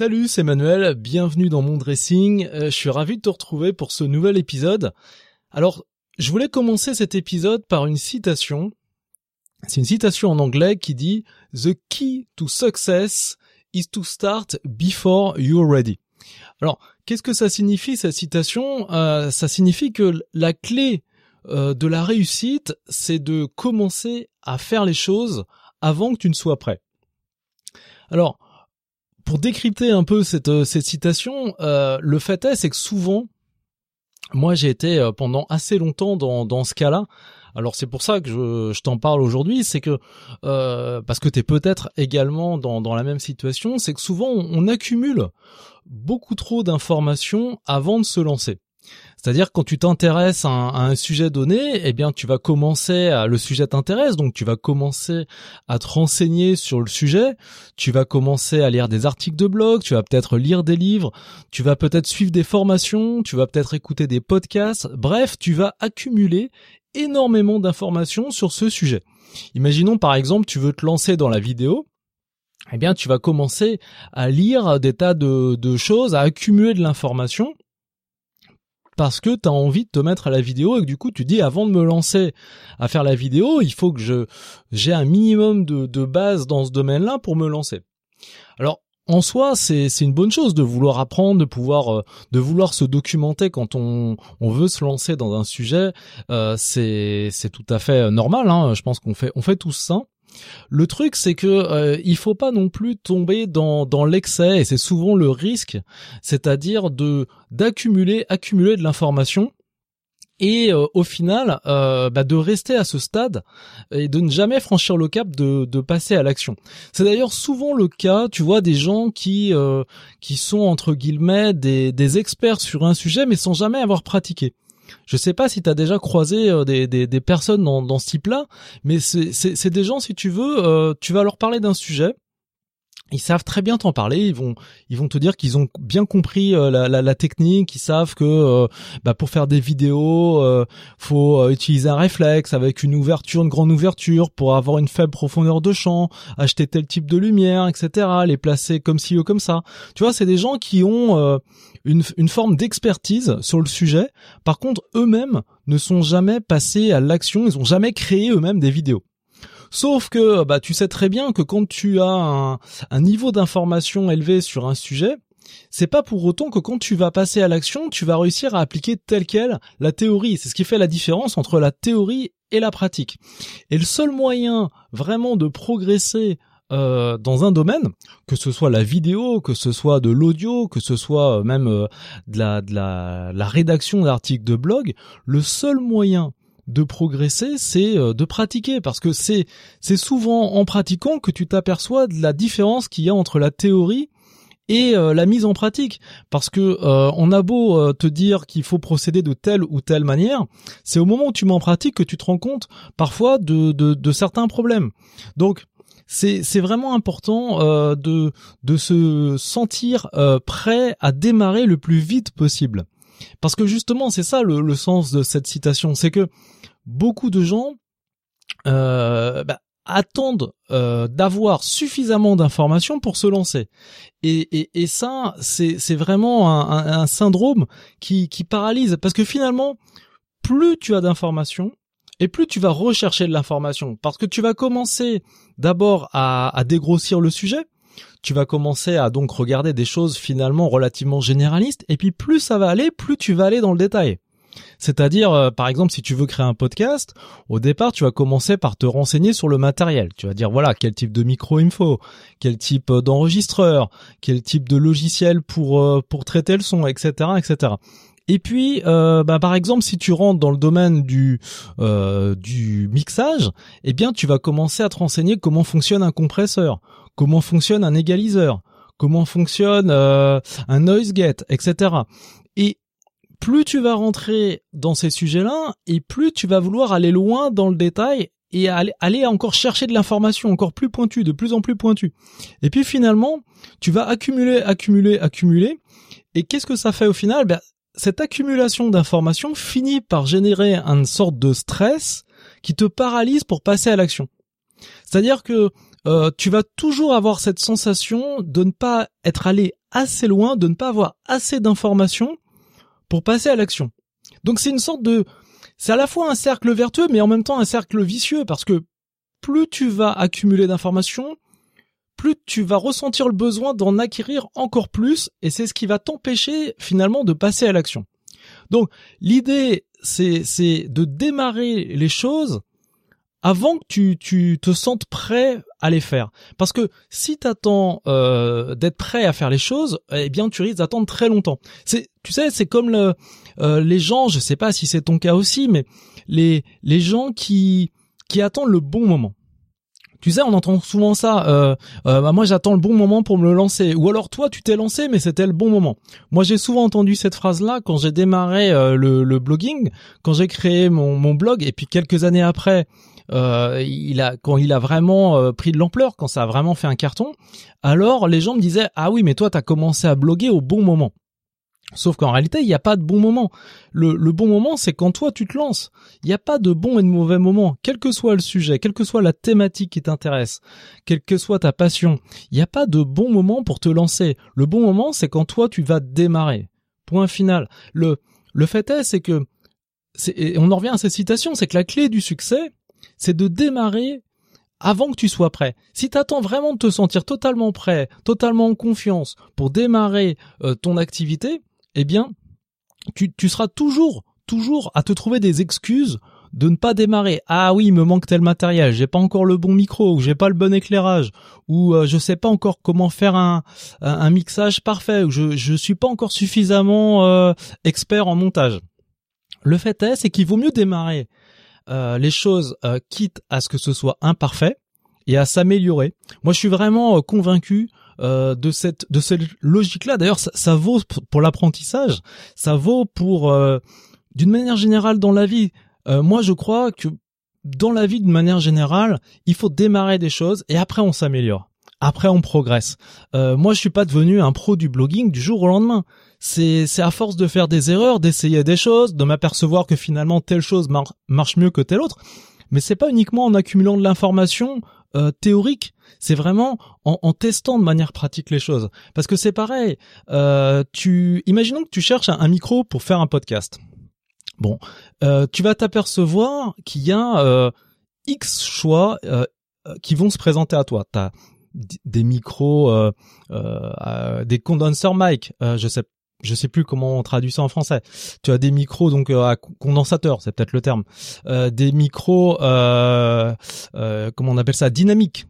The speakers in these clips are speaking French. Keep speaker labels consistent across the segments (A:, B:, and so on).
A: Salut, c'est Manuel, bienvenue dans mon dressing. Euh, je suis ravi de te retrouver pour ce nouvel épisode. Alors, je voulais commencer cet épisode par une citation. C'est une citation en anglais qui dit The key to success is to start before you're ready. Alors, qu'est-ce que ça signifie cette citation? Euh, Ça signifie que la clé euh, de la réussite, c'est de commencer à faire les choses avant que tu ne sois prêt. Alors, pour décrypter un peu cette, euh, cette citation, euh, le fait est, c'est que souvent, moi j'ai été euh, pendant assez longtemps dans, dans ce cas-là. Alors c'est pour ça que je, je t'en parle aujourd'hui, c'est que parce que tu es peut-être également dans, dans la même situation, c'est que souvent on accumule beaucoup trop d'informations avant de se lancer. C'est-à-dire quand tu t'intéresses à, un sujet donné, eh bien tu vas commencer à le sujet t'intéresse, donc tu vas commencer à te renseigner sur le sujet, tu vas commencer à lire des articles de blog, tu vas peut-être lire des livres, tu vas peut-être suivre des formations, tu vas peut-être écouter des podcasts, bref, tu vas accumuler énormément d'informations sur ce sujet. Imaginons par exemple tu veux te lancer dans la vidéo, eh bien tu vas commencer à lire des tas de, de choses, à accumuler de l'information parce que tu as envie de te mettre à la vidéo et que du coup tu dis avant de me lancer à faire la vidéo, il faut que je j'ai un minimum de, de base dans ce domaine-là pour me lancer. Alors en soi, c'est une bonne chose de vouloir apprendre, de pouvoir euh, de vouloir se documenter quand on on veut se lancer dans un sujet. Euh, c'est c'est tout à fait normal. Hein. Je pense qu'on fait on fait tous ça. Le truc, c'est que euh, il faut pas non plus tomber dans, l'excès, et c'est souvent le risque, c'est-à-dire de d'accumuler, accumuler de l'information et euh, au final euh, bah, de rester à ce stade et de ne jamais franchir le cap de, passer à l'action. C'est d'ailleurs souvent le cas, tu vois, des gens qui euh, qui sont entre guillemets des experts sur un sujet mais sans jamais avoir pratiqué. Je sais pas si tu as déjà croisé euh, des, des, personnes dans, dans ce type-là, mais c'est des gens, si tu veux, euh, tu vas leur parler d'un sujet, ils savent très bien t'en parler. Ils vont, ils vont te dire qu'ils ont bien compris euh, la, la, la, technique. Ils savent que euh, bah, pour faire des vidéos, euh, faut utiliser un réflexe avec une ouverture, une grande ouverture pour avoir une faible profondeur de champ, acheter tel type de lumière, etc. Les placer comme ci ou comme ça. Tu vois, c'est des gens qui ont une, une forme d'expertise sur le sujet. Par contre, eux-mêmes ne sont jamais passés à l'action. Ils ont jamais créé eux-mêmes des vidéos. Sauf que bah tu sais très bien que quand tu as un, niveau d'information élevé sur un sujet, c'est pas pour autant que quand tu vas passer à l'action, tu vas réussir à appliquer telle quelle la théorie. C'est ce qui fait la différence entre la théorie et la pratique. Et le seul moyen vraiment de progresser euh, dans un domaine, que ce soit la vidéo, que ce soit de l'audio, que ce soit même euh, de, la, de la, la rédaction d'articles de blog, le seul moyen de progresser, c'est euh, de pratiquer parce que c'est c'est souvent en pratiquant que tu t'aperçois de la différence qu'il y a entre la théorie et euh, la mise en pratique parce que euh, on a beau te dire qu'il faut procéder de telle ou telle manière, c'est au moment où tu mets en pratique que tu te rends compte parfois de de, de certains problèmes. Donc c'est c'est vraiment important de de se sentir prêt à démarrer le plus vite possible. Parce que justement, c'est ça le, sens de cette citation, c'est que beaucoup de gens euh, bah, attendent euh, d'avoir suffisamment d'informations pour se lancer. Et, et, ça, c'est vraiment un, syndrome qui, qui paralyse, parce que finalement, plus tu as d'informations, et plus tu vas rechercher de l'information, parce que tu vas commencer d'abord à, à dégrossir le sujet, tu vas commencer à donc regarder des choses finalement relativement généralistes, et puis plus ça va aller, plus tu vas aller dans le détail. C'est-à-dire, euh, par exemple, si tu veux créer un podcast, au départ, tu vas commencer par te renseigner sur le matériel. Tu vas dire, voilà, quel type de micro il me quel type euh, d'enregistreur, quel type de logiciel pour euh, pour traiter le son, etc., etc. Et puis, bah, par exemple, si tu rentres dans le domaine du du mixage, eh bien, tu vas commencer à te renseigner comment fonctionne un compresseur, comment fonctionne un égaliseur, comment fonctionne un noise gate, etc. Et plus tu vas rentrer dans ces sujets-là, et plus tu vas vouloir aller loin dans le détail et aller, encore chercher de l'information encore plus pointue, de plus en plus pointue. Et puis finalement, tu vas accumuler, accumuler, accumuler. Et qu'est-ce que ça fait au final? Ben, Cette accumulation d'informations finit par générer une sorte de stress qui te paralyse pour passer à l'action. C'est-à-dire que euh, tu vas toujours avoir cette sensation de ne pas être allé assez loin, de ne pas avoir assez d'informations pour passer à l'action. Donc c'est une sorte de, c'est à la fois un cercle vertueux, mais en même temps un cercle vicieux parce que plus tu vas accumuler d'informations, plus tu vas ressentir le besoin d'en acquérir encore plus, et c'est ce qui va t'empêcher finalement de passer à l'action. Donc l'idée, c'est c'est de démarrer les choses avant que tu, tu te sentes prêt à les faire. Parce que si tu attends euh, d'être prêt à faire les choses, eh bien tu risques d'attendre très longtemps. C'est, tu sais, c'est comme le, euh, les gens, je sais pas si c'est ton cas aussi, mais les les gens qui qui attendent le bon moment. Tu sais, on entend souvent ça. Euh, euh, bah, moi, j'attends le bon moment pour me le lancer. Ou alors toi, tu t'es lancé, mais c'était le bon moment. Moi, j'ai souvent entendu cette phrase-là quand j'ai démarré euh, le, blogging, quand j'ai créé mon, mon, blog, et puis quelques années après, euh, il a quand il a vraiment pris de l'ampleur, quand ça a vraiment fait un carton. Alors, les gens me disaient ah oui, mais toi, t'as commencé à bloguer au bon moment. Sauf qu'en réalité, il n'y a pas de bon moment. Le, bon moment, c'est quand toi tu te lances. Il n'y a pas de bon et de mauvais moment. Quel que soit le sujet, quelle que soit la thématique qui t'intéresse, quelle que soit ta passion, il n'y a pas de bon moment pour te lancer. Le bon moment, c'est quand toi tu vas démarrer. Point final. Le, le fait est, c'est que, et on en revient à cette citation, c'est que la clé du succès, c'est de démarrer avant que tu sois prêt. Si tu attends vraiment de te sentir totalement prêt, totalement en confiance pour démarrer euh, ton activité, eh bien, tu, seras toujours, toujours à te trouver des excuses de ne pas démarrer. Ah oui, il me manque tel matériel, j'ai pas encore le bon micro, ou j'ai pas le bon éclairage, ou euh, je sais pas encore comment faire un, un mixage parfait, ou je je suis pas encore suffisamment euh, expert en montage. Le fait est, c'est qu'il vaut mieux démarrer euh, les choses quitte à ce que ce soit imparfait et à s'améliorer. Moi, je suis vraiment convaincu euh, de cette de cette logique là d'ailleurs ça, ça, vaut pour l'apprentissage ça vaut pour euh, d'une manière générale dans la vie. Euh, moi je crois que dans la vie d'une manière générale il faut démarrer des choses et après on s'améliore. Après on progresse. Moi je suis pas devenu un pro du blogging du jour au lendemain c'est à force de faire des erreurs d'essayer des choses de m'apercevoir que finalement telle chose marche mieux que telle autre mais c'est pas uniquement en accumulant de l'information euh, théorique, c'est vraiment en, testant de manière pratique les choses. Parce que c'est pareil, euh, tu, imaginons que tu cherches un, micro pour faire un podcast. Bon, euh, tu vas t'apercevoir qu'il y a X choix qui vont se présenter à toi. T'as des micros, des condensers mic, je sais je sais plus comment on traduit ça en français. Tu as des micros donc euh, à condensateur, c'est peut-être le terme. Euh, des micros, euh, euh, comment on appelle ça, dynamiques.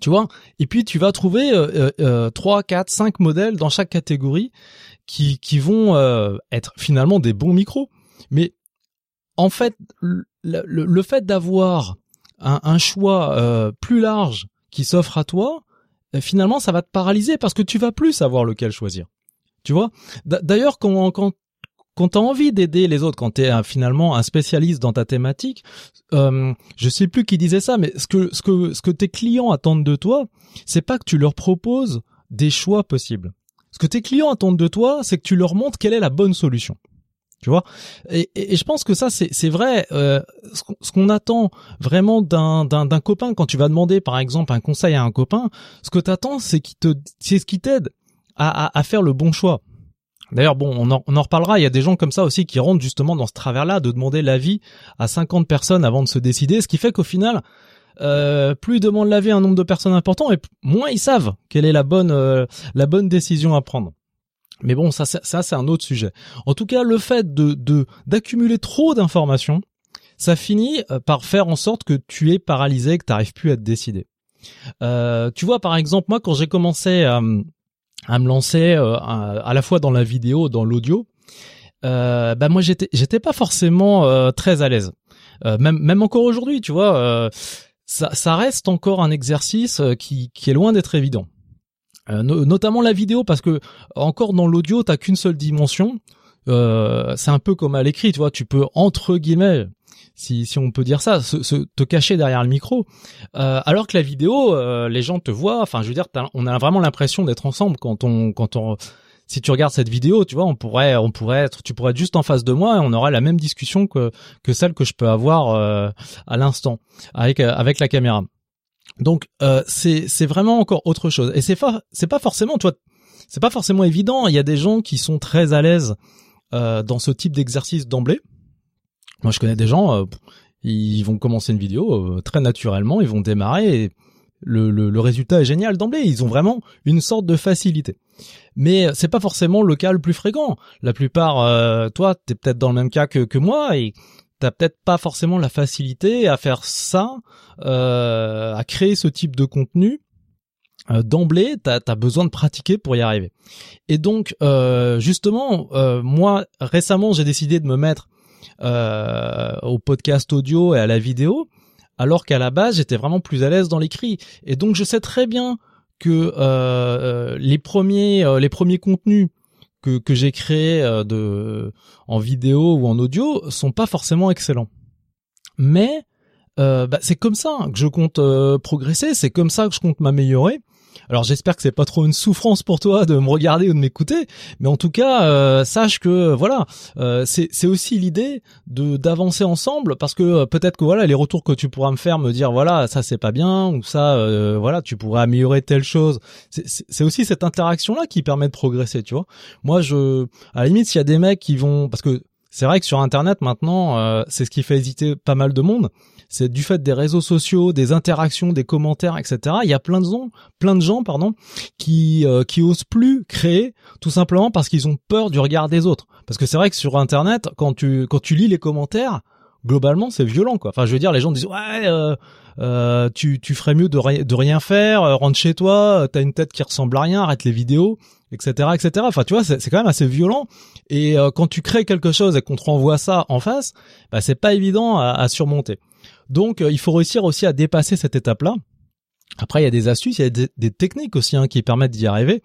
A: Tu vois? Et puis tu vas trouver trois, quatre, cinq modèles dans chaque catégorie qui vont être finalement des bons micros. Mais en fait, le, le, fait d'avoir un, un, choix plus large qui s'offre à toi, finalement, ça va te paralyser parce que tu vas plus savoir lequel choisir. Tu vois? D'ailleurs, quand, quand quand t'as envie d'aider les autres, quand t'es es finalement un spécialiste dans ta thématique, euh, je sais plus qui disait ça, mais ce que ce que ce que tes clients attendent de toi, c'est pas que tu leur proposes des choix possibles. Ce que tes clients attendent de toi, c'est que tu leur montres quelle est la bonne solution. Tu vois? Et, et, je pense que ça c'est vrai. Euh, ce qu'on attend vraiment d'un d'un copain quand tu vas demander par exemple un conseil à un copain, ce que t'attends c'est qu'il te c'est ce qui t'aide à, faire le bon choix. D'ailleurs, bon, on en, on en, reparlera. Il y a des gens comme ça aussi qui rentrent justement dans ce travers-là de demander l'avis à 50 personnes avant de se décider, ce qui fait qu'au final, euh, plus ils demandent l'avis à un nombre de personnes important, et moins ils savent quelle est la bonne euh, la bonne décision à prendre. Mais bon, ça, ça c'est un autre sujet. En tout cas, le fait de d'accumuler trop d'informations, ça finit euh, par faire en sorte que tu es paralysé, que tu n'arrives plus à te décider. Euh, tu vois, par exemple, moi, quand j'ai commencé à à me lancer euh, à, la fois dans la vidéo, dans l'audio, euh, bah moi j'étais j'étais pas forcément euh, très à l'aise. Euh, même même encore aujourd'hui, tu vois, ça, ça reste encore un exercice qui qui est loin d'être évident. notamment la vidéo parce que encore dans l'audio t'as qu'une seule dimension. c'est un peu comme à l'écrit, tu vois, tu peux entre guillemets si, si on peut dire ça, se, se te cacher derrière le micro. Euh, alors que la vidéo, euh, les gens te voient. Enfin, je veux dire, on a vraiment l'impression d'être ensemble quand on, quand on, si tu regardes cette vidéo, tu vois, on pourrait, on pourrait être, tu pourrais être juste en face de moi et on aurait la même discussion que que celle que je peux avoir euh, à l'instant avec avec la caméra. Donc euh, c'est c'est vraiment encore autre chose. Et c'est pas c'est pas forcément toi c'est pas forcément évident. Il y a des gens qui sont très à l'aise euh, dans ce type d'exercice d'emblée. Moi, je connais des gens, euh, ils vont commencer une vidéo euh, très naturellement, ils vont démarrer et le, résultat est génial d'emblée. Ils ont vraiment une sorte de facilité. Mais c'est pas forcément le cas le plus fréquent. La plupart, euh, toi, t'es peut-être dans le même cas que, moi et t'as peut-être pas forcément la facilité à faire ça, euh, à créer ce type de contenu. D'emblée, t'as as besoin de pratiquer pour y arriver. Et donc, justement, moi récemment, j'ai décidé de me mettre au podcast audio et à la vidéo, alors qu'à la base, j'étais vraiment plus à l'aise dans l'écrit. Et donc, je sais très bien que les premiers les premiers contenus que, que j'ai créés de en vidéo ou en audio sont pas forcément excellents. Mais bah, c'est comme ça que je compte progresser, c'est comme ça que je compte m'améliorer. Alors j'espère que c'est pas trop une souffrance pour toi de me regarder ou de m'écouter, mais en tout cas euh, sache que voilà, euh, c'est aussi l'idée de d'avancer ensemble parce que euh, peut-être que voilà les retours que tu pourras me faire me dire voilà ça c'est pas bien ou ça voilà tu pourrais améliorer telle chose. C'est aussi cette interaction là qui permet de progresser, tu vois. Moi je à la limite s'il y a des mecs qui vont parce que c'est vrai que sur Internet maintenant, euh, c'est ce qui fait hésiter pas mal de monde. C'est du fait des réseaux sociaux, des interactions, des commentaires, etc. Il y a plein de gens, plein de gens, pardon, qui euh, qui osent plus créer, tout simplement parce qu'ils ont peur du regard des autres. Parce que c'est vrai que sur Internet, quand tu quand tu lis les commentaires, globalement, c'est violent, quoi. Enfin, je veux dire, les gens disent ouais. Euh, euh, tu, tu ferais mieux de, de rien faire, rentre chez toi, t'as une tête qui ressemble à rien, arrête les vidéos, etc., etc. Enfin, tu vois, c'est quand même assez violent. Et euh, quand tu crées quelque chose et qu'on te renvoie ça en face, bah, c'est pas évident à, surmonter. Donc, euh, il faut réussir aussi à dépasser cette étape-là. Après, il y a des astuces, il y a des, techniques aussi hein, qui permettent d'y arriver.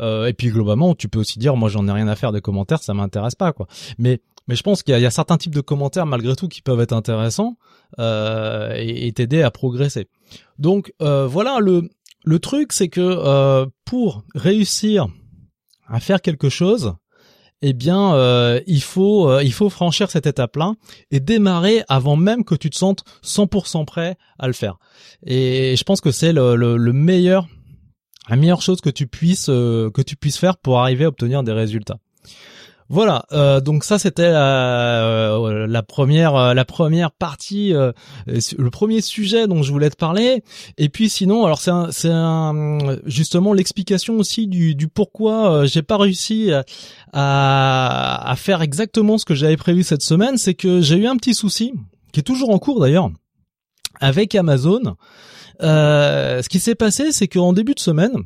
A: Euh, et puis globalement, tu peux aussi dire, moi, j'en ai rien à faire des commentaires, ça m'intéresse pas, quoi. Mais mais je pense qu'il y, y, a certains types de commentaires malgré tout qui peuvent être intéressants euh, et t'aider à progresser. Donc voilà le le truc, c'est que euh, pour réussir à faire quelque chose, eh bien, euh, il faut euh, il faut franchir cette étape-là et démarrer avant même que tu te sentes 100% prêt à le faire. Et je pense que c'est le, le, meilleur la meilleure chose que tu puisses que tu puisses faire pour arriver à obtenir des résultats. Voilà, euh, donc ça c'était la, euh, première euh, la première partie, le premier sujet dont je voulais te parler. Et puis sinon, alors c'est c'est justement l'explication aussi du, du pourquoi j'ai pas réussi à, à faire exactement ce que j'avais prévu cette semaine. C'est que j'ai eu un petit souci qui est toujours en cours d'ailleurs avec Amazon. ce qui s'est passé, c'est qu'en début de semaine,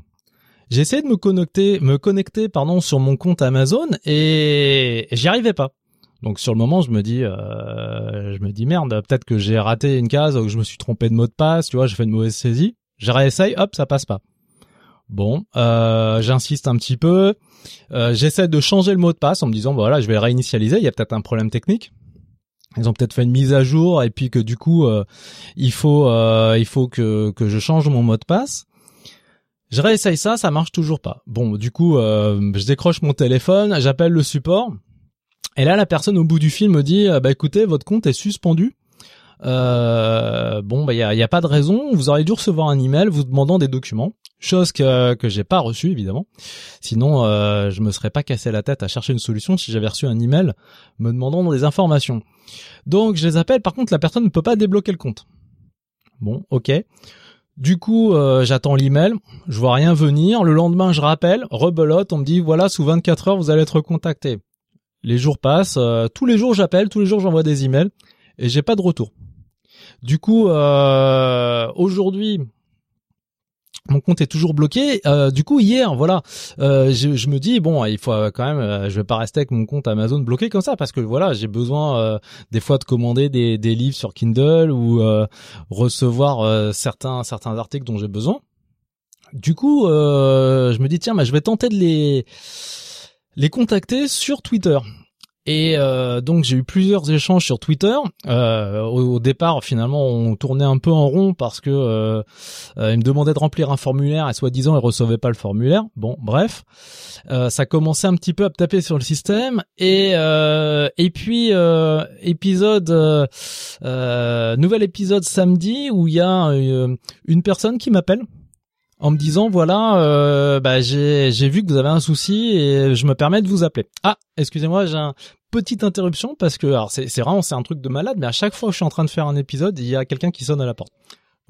A: j'ai essayé de me connecter, me connecter pardon sur mon compte Amazon et j'y arrivais pas. Donc sur le moment, je me dis, euh, je me dis merde, peut-être que j'ai raté une case ou que je me suis trompé de mot de passe, tu vois, j'ai fait une mauvaise saisie. Je réessaye, hop, ça passe pas. Bon, euh, j'insiste un petit peu. Euh, J'essaie de changer le mot de passe en me disant, voilà, je vais réinitialiser. Il y a peut-être un problème technique. Ils ont peut-être fait une mise à jour et puis que du coup, euh, il faut, euh, il faut que que je change mon mot de passe. Je réessaye ça, ça marche toujours pas. Bon, du coup, euh, je décroche mon téléphone, j'appelle le support, et là, la personne au bout du fil me dit, euh, bah écoutez, votre compte est suspendu. Euh, bon, bah il y a, pas de raison. Vous auriez dû recevoir un email vous demandant des documents, chose que que j'ai pas reçu évidemment. Sinon, euh, je me serais pas cassé la tête à chercher une solution si j'avais reçu un email me demandant des informations. Donc je les appelle. Par contre, la personne ne peut pas débloquer le compte. Bon, ok. Du coup, euh, j'attends l'email, je vois rien venir. Le lendemain, je rappelle, rebelote, on me dit voilà, sous 24 heures, vous allez être contacté. Les jours passent, euh, tous les jours j'appelle, tous les jours j'envoie des emails et j'ai pas de retour. Du coup, euh, aujourd'hui, mon compte est toujours bloqué. Euh, du coup, hier, voilà, euh, je, me dis bon, il faut quand même, euh, je vais pas rester avec mon compte Amazon bloqué comme ça parce que voilà, j'ai besoin des fois de commander des, livres sur Kindle ou recevoir certains certains articles dont j'ai besoin. Du coup, je me dis tiens, bah, je vais tenter de les les contacter sur Twitter. Et euh, donc j'ai eu plusieurs échanges sur Twitter. Euh, au, départ, finalement, on tournait un peu en rond parce que euh, euh il me demandait de remplir un formulaire et soi-disant il recevait pas le formulaire. Bon, bref, euh, ça commençait un petit peu à taper sur le système. Et et puis épisode nouvel épisode samedi où il y a une personne qui m'appelle en me disant voilà euh, bah, j'ai j'ai vu que vous avez un souci et je me permets de vous appeler. Ah, excusez-moi, j'ai un petite interruption parce que alors c'est vraiment c'est un truc de malade mais à chaque fois que je suis en train de faire un épisode, il y a quelqu'un qui sonne à la porte.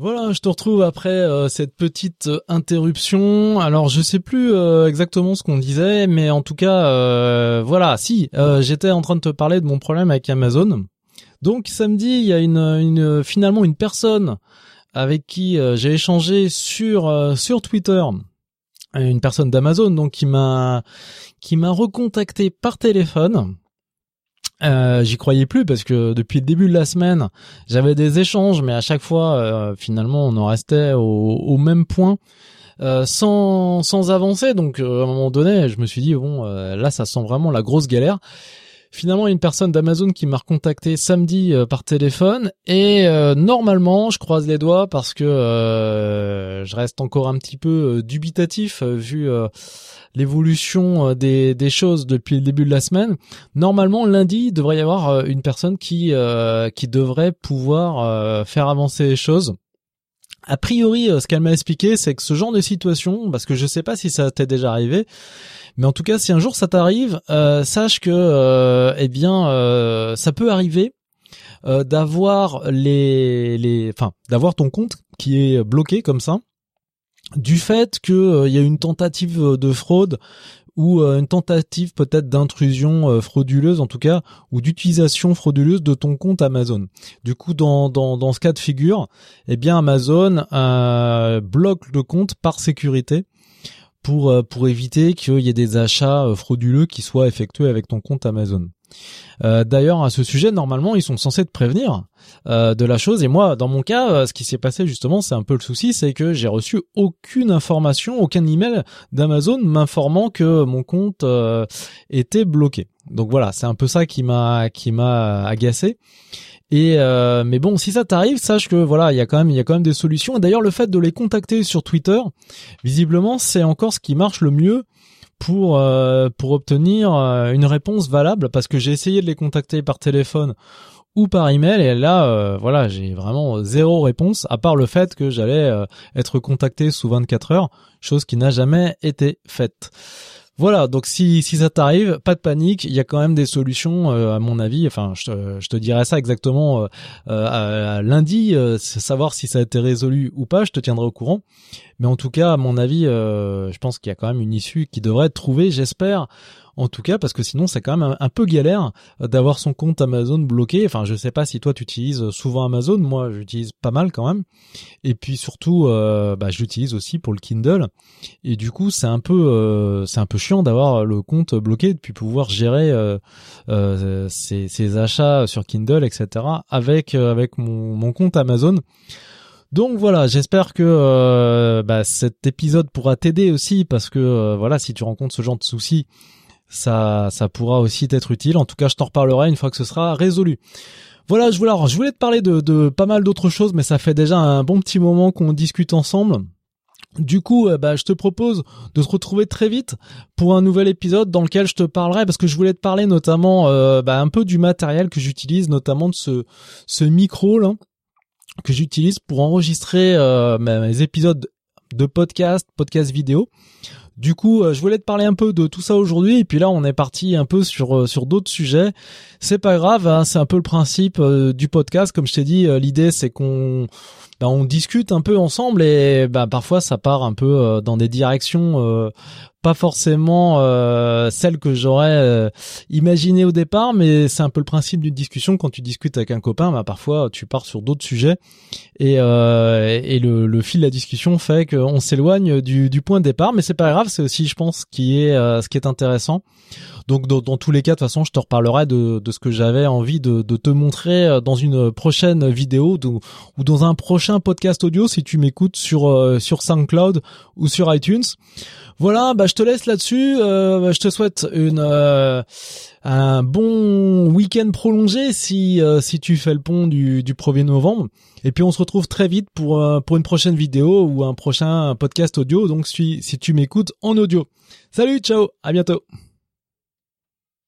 A: Voilà, je te retrouve après euh, cette petite euh, interruption. Alors je sais plus exactement ce qu'on disait, mais en tout cas, voilà, si j'étais en train de te parler de mon problème avec Amazon. Donc samedi, il y a une, une finalement une personne avec qui euh, j'ai échangé sur euh, sur Twitter une personne d'Amazon donc qui m'a qui m'a recontacté par téléphone euh, j'y croyais plus parce que depuis le début de la semaine, j'avais des échanges, mais à chaque fois, euh, finalement, on en restait au, même point, euh, sans sans avancer. Donc, à un moment donné, je me suis dit bon, là, ça sent vraiment la grosse galère finalement une personne d'Amazon qui m'a recontacté samedi euh, par téléphone et euh, normalement je croise les doigts parce que euh, je reste encore un petit peu dubitatif vu l'évolution des, des choses depuis le début de la semaine. Normalement lundi il devrait y avoir une personne qui qui devrait pouvoir faire avancer les choses. A priori, ce qu'elle m'a expliqué, c'est que ce genre de situation, parce que je sais pas si ça t'est déjà arrivé, mais en tout cas, si un jour ça t'arrive, euh, sache que, euh, eh bien, euh, ça peut arriver d'avoir les, les, enfin, d'avoir ton compte qui est bloqué comme ça, du fait qu'il y a une tentative de fraude ou une tentative peut-être d'intrusion frauduleuse en tout cas ou d'utilisation frauduleuse de ton compte Amazon. Du coup dans dans dans ce cas de figure, eh bien Amazon bloque le compte par sécurité pour euh, pour éviter qu'il y ait des achats euh, frauduleux qui soient effectués avec ton compte Amazon. Euh, D'ailleurs, à ce sujet, normalement, ils sont censés te prévenir de la chose. Et moi, dans mon cas, ce qui s'est passé justement, c'est un peu le souci, c'est que j'ai reçu aucune information, aucun email d'Amazon m'informant que mon compte était bloqué. Donc voilà, c'est un peu ça qui m'a qui m'a agacé. Et euh, mais bon, si ça t'arrive, sache que voilà, il y a quand même il y a quand même des solutions. Et d'ailleurs, le fait de les contacter sur Twitter, visiblement, c'est encore ce qui marche le mieux pour euh, pour obtenir euh, une réponse valable. Parce que j'ai essayé de les contacter par téléphone ou par email et là, voilà, j'ai vraiment zéro réponse à part le fait que j'allais être contacté sous 24 heures, chose qui n'a jamais été faite. Voilà, donc si, si ça t'arrive, pas de panique, il y a quand même des solutions euh, à mon avis. Enfin, je te, dirai ça exactement euh, euh, lundi, savoir si ça a été résolu ou pas, je te tiendrai au courant. Mais en tout cas, à mon avis, je pense qu'il y a quand même une issue qui devrait être trouvée, j'espère en tout cas parce que sinon c'est quand même un, peu galère euh, d'avoir son compte Amazon bloqué. Enfin, je sais pas si toi tu utilises souvent Amazon, moi j'utilise pas mal quand même. Et puis surtout, euh, bah, j'utilise aussi pour le Kindle. Et du coup, c'est un peu, euh, c'est un peu chiant d'avoir le compte bloqué, puis pouvoir gérer euh, ses, achats sur Kindle, etc. avec avec mon, mon compte Amazon. Donc voilà, j'espère que bah, cet épisode pourra t'aider aussi parce que voilà, si tu rencontres ce genre de soucis, ça, ça pourra aussi t'être utile. En tout cas, je t'en reparlerai une fois que ce sera résolu. Voilà, je voulais, te parler de, pas mal d'autres choses, mais ça fait déjà un bon petit moment qu'on discute ensemble. Du coup, euh, bah, je te propose de se retrouver très vite pour un nouvel épisode dans lequel je te parlerai, parce que je voulais te parler notamment euh, bah, un peu du matériel que j'utilise, notamment de ce, ce micro là que j'utilise pour enregistrer euh, mes épisodes de podcast, podcast vidéo. Du coup, euh, je voulais te parler un peu de tout ça aujourd'hui, et puis là, on est parti un peu sur euh, sur d'autres sujets. C'est pas grave, hein, c'est un peu le principe euh, du podcast. Comme je t'ai dit, l'idée c'est qu'on ben, on discute un peu ensemble, et ben, parfois ça part un peu dans des directions pas forcément euh, celle que j'aurais euh, imaginé au départ, mais c'est un peu le principe d'une discussion. Quand tu discutes avec un copain, bah, parfois tu pars sur d'autres sujets et, euh, et le, le, fil de la discussion fait qu'on s'éloigne du, du point de départ, mais c'est pas grave. C'est aussi, je pense, qui est ce qui est intéressant. Donc dans, tous les cas, de toute façon, je te reparlerai de, de ce que j'avais envie de, de, te montrer euh, dans une prochaine vidéo ou dans un prochain podcast audio si tu m'écoutes sur euh, sur SoundCloud ou sur iTunes. Voilà, bah je te laisse là-dessus. Euh, bah, je te souhaite une un bon week-end prolongé si si tu fais le pont du, du 1er novembre. Et puis on se retrouve très vite pour pour une prochaine vidéo ou un prochain podcast audio. Donc si si tu m'écoutes en audio. Salut, ciao, à bientôt.